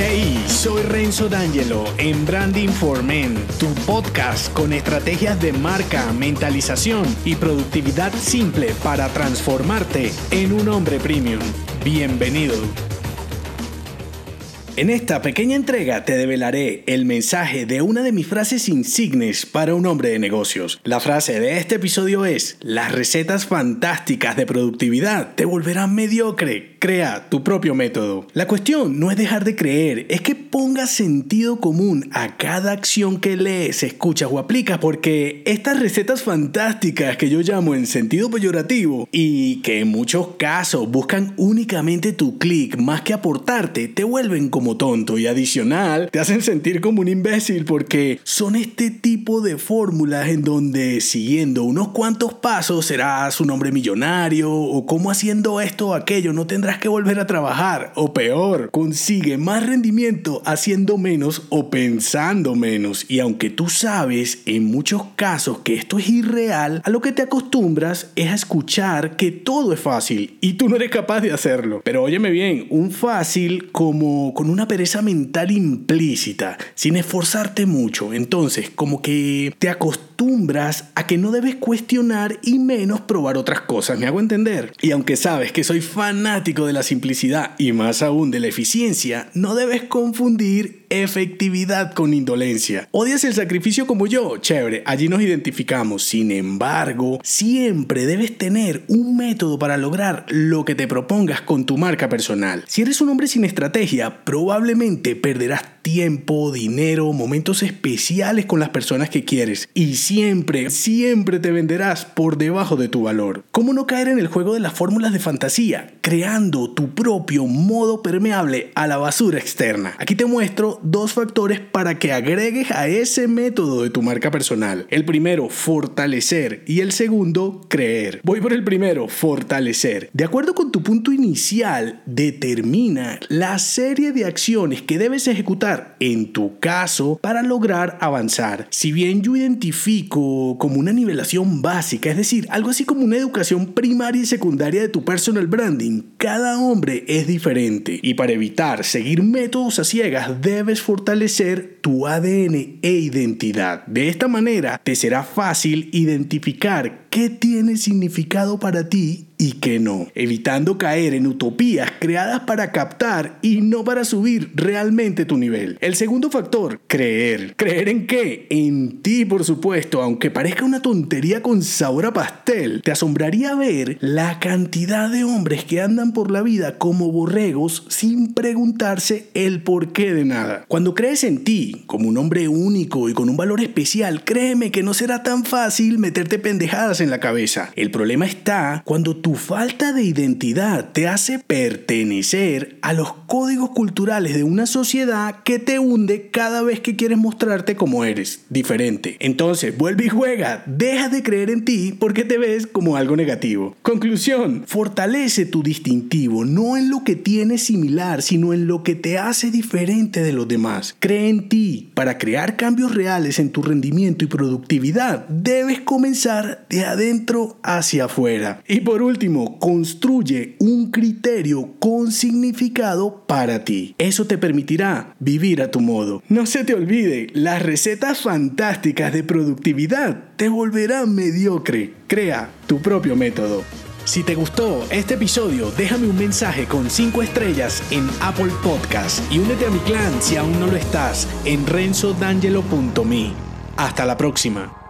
Hey, soy Renzo D'Angelo en Branding for Men, tu podcast con estrategias de marca, mentalización y productividad simple para transformarte en un hombre premium. Bienvenido. En esta pequeña entrega te develaré el mensaje de una de mis frases insignes para un hombre de negocios. La frase de este episodio es, las recetas fantásticas de productividad te volverán mediocre. Crea tu propio método. La cuestión no es dejar de creer, es que pongas sentido común a cada acción que lees, escuchas o aplicas, porque estas recetas fantásticas que yo llamo en sentido peyorativo y que en muchos casos buscan únicamente tu clic más que aportarte, te vuelven como tonto y adicional, te hacen sentir como un imbécil porque son este tipo de fórmulas en donde siguiendo unos cuantos pasos serás un hombre millonario o como haciendo esto o aquello no tendrás que volver a trabajar o peor, consigue más rendimiento haciendo menos o pensando menos y aunque tú sabes en muchos casos que esto es irreal, a lo que te acostumbras es a escuchar que todo es fácil y tú no eres capaz de hacerlo. Pero óyeme bien, un fácil como con una pereza mental implícita, sin esforzarte mucho. Entonces, como que te acostumbras a que no debes cuestionar y menos probar otras cosas, ¿me hago entender? Y aunque sabes que soy fanático de la simplicidad y más aún de la eficiencia, no debes confundir efectividad con indolencia. ¿Odias el sacrificio como yo? Chévere, allí nos identificamos. Sin embargo, siempre debes tener un método para lograr lo que te propongas con tu marca personal. Si eres un hombre sin estrategia, probablemente perderás tiempo, dinero, momentos especiales con las personas que quieres y siempre, siempre te venderás por debajo de tu valor. ¿Cómo no caer en el juego de las fórmulas de fantasía? Creando tu propio modo permeable a la basura externa. Aquí te muestro dos factores para que agregues a ese método de tu marca personal. El primero, fortalecer y el segundo, creer. Voy por el primero, fortalecer. De acuerdo con tu punto inicial, determina la serie de acciones que debes ejecutar en tu caso para lograr avanzar. Si bien yo identifico como una nivelación básica, es decir, algo así como una educación primaria y secundaria de tu personal branding, cada hombre es diferente y para evitar seguir métodos a ciegas debes fortalecer tu ADN e identidad. De esta manera te será fácil identificar qué tiene significado para ti y qué no, evitando caer en utopías creadas para captar y no para subir realmente tu nivel. El segundo factor, creer. ¿Creer en qué? En ti, por supuesto, aunque parezca una tontería con sabor a pastel. Te asombraría ver la cantidad de hombres que andan por la vida como borregos sin preguntarse el porqué de nada. Cuando crees en ti, como un hombre único y con un valor especial, créeme que no será tan fácil meterte pendejadas en la cabeza. El problema está cuando tu falta de identidad te hace pertenecer a los códigos culturales de una sociedad que te hunde cada vez que quieres mostrarte como eres, diferente. Entonces, vuelve y juega, deja de creer en ti porque te ves como algo negativo. Conclusión, fortalece tu distintivo, no en lo que tienes similar, sino en lo que te hace diferente de los demás. Cree en ti. Para crear cambios reales en tu rendimiento y productividad, debes comenzar de adentro hacia afuera. Y por último, construye un criterio con significado para ti. Eso te permitirá vivir a tu modo. No se te olvide, las recetas fantásticas de productividad te volverán mediocre. Crea tu propio método. Si te gustó este episodio, déjame un mensaje con 5 estrellas en Apple Podcast y únete a mi clan si aún no lo estás en renzodangelo.me. Hasta la próxima.